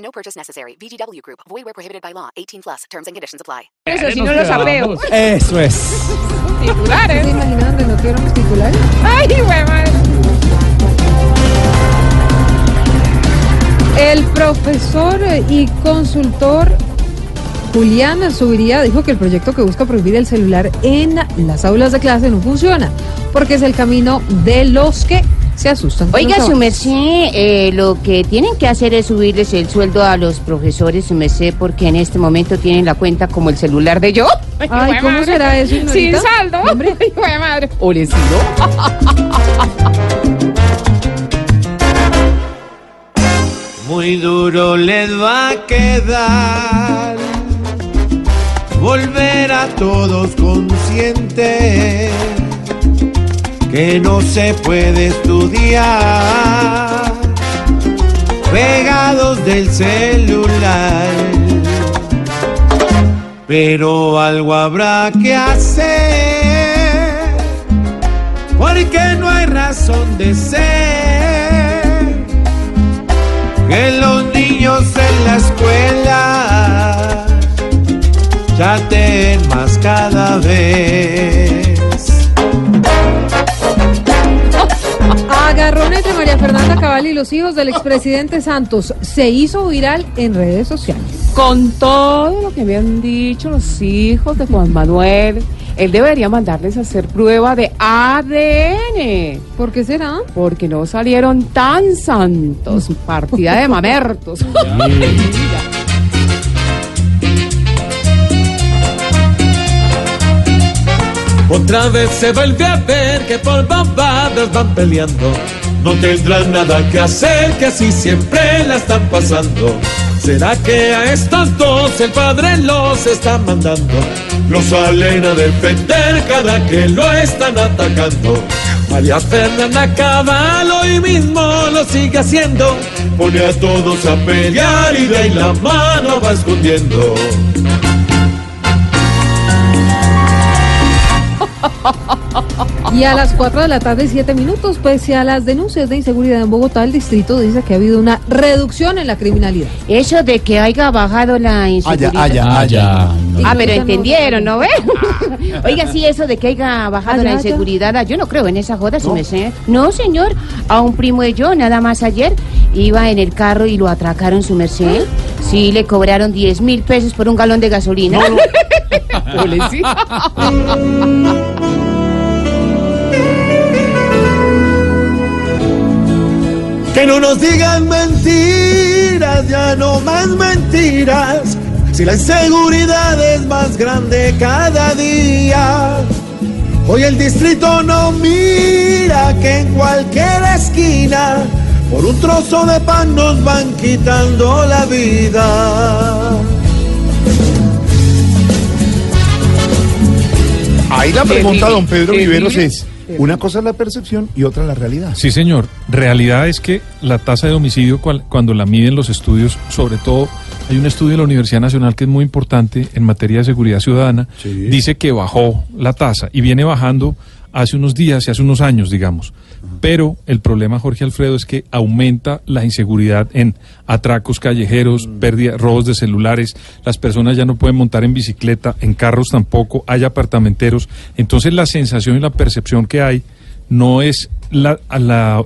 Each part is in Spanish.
No purchase necessary. VGW Group. Void where prohibited by law. 18 plus. Terms and conditions apply. Eso, si no los apeo. Eso es. Titulares. ¿Se imaginan de no quiero titulares? Ay, güey, madre. El profesor y consultor Julián Subiría dijo que el proyecto que busca prohibir el celular en las aulas de clase no funciona, porque es el camino de los que se asustan. Oiga, su merced, eh, lo que tienen que hacer es subirles el sueldo a los profesores, su merced, porque en este momento tienen la cuenta como el celular de yo. Ay, ¿cómo madre. será eso, Sin saldo. Hombre. Ay, madre. Muy duro les va a quedar volver a todos conscientes que no se puede estudiar pegados del celular. Pero algo habrá que hacer porque no hay razón de ser que los niños en la escuela chaten más cada vez. Agarrón entre María Fernanda Cabal y los hijos del expresidente Santos se hizo viral en redes sociales. Con todo lo que me han dicho los hijos de Juan Manuel, él debería mandarles a hacer prueba de ADN. ¿Por qué será? Porque no salieron tan santos. Partida de mamertos. Otra vez se vuelve a ver que por babadas van peleando. No tendrán nada que hacer, que así siempre la están pasando. ¿Será que a estos dos el padre los está mandando? Los salen a defender cada que lo están atacando. María Fernanda Cabal hoy mismo lo sigue haciendo. Pone a todos a pelear y de ahí la mano va escondiendo. Y a las 4 de la tarde, 7 minutos, pese a las denuncias de inseguridad en Bogotá, el distrito dice que ha habido una reducción en la criminalidad. Eso de que haya bajado la inseguridad. Ah, pero entendieron, ¿no ve? Oiga, sí, eso de que haya bajado Allá, la allá. inseguridad, ah, yo no creo en esa joda, su merced. No, señor, a un primo de yo, nada más ayer, iba en el carro y lo atracaron su merced. Sí, le cobraron 10 mil pesos por un galón de gasolina. Que no nos digan mentiras, ya no más mentiras. Si la inseguridad es más grande cada día. Hoy el distrito no mira que en cualquier esquina, por un trozo de pan nos van quitando la vida. Ahí la pregunta, don Pedro Viveros, vive. es, una cosa es la percepción y otra la realidad. Sí, señor. Realidad es que la tasa de homicidio, cual- cuando la miden los estudios, sobre todo, hay un estudio de la Universidad Nacional que es muy importante en materia de seguridad ciudadana, dice que bajó la tasa y viene bajando hace unos días y hace unos años, digamos. Pero el problema, Jorge Alfredo, es que aumenta la inseguridad en atracos callejeros, pérdida, robos de celulares, las personas ya no pueden montar en bicicleta, en carros tampoco, hay apartamenteros. Entonces la sensación y la percepción que hay no es la-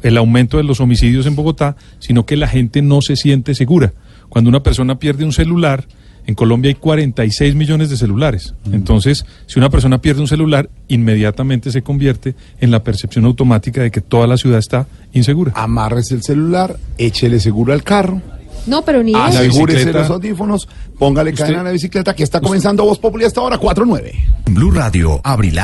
el aumento de los homicidios en Bogotá, sino que la gente no se siente segura. Cuando una persona pierde un celular, en Colombia hay 46 millones de celulares. Entonces, si una persona pierde un celular, inmediatamente se convierte en la percepción automática de que toda la ciudad está insegura. Amárrese el celular, échele seguro al carro, No, pero ni Ah, asegúrese los audífonos, póngale Usted- cadena a la bicicleta, que está comenzando Voz Populi hasta ahora, 4-9. Blue Radio abrirá.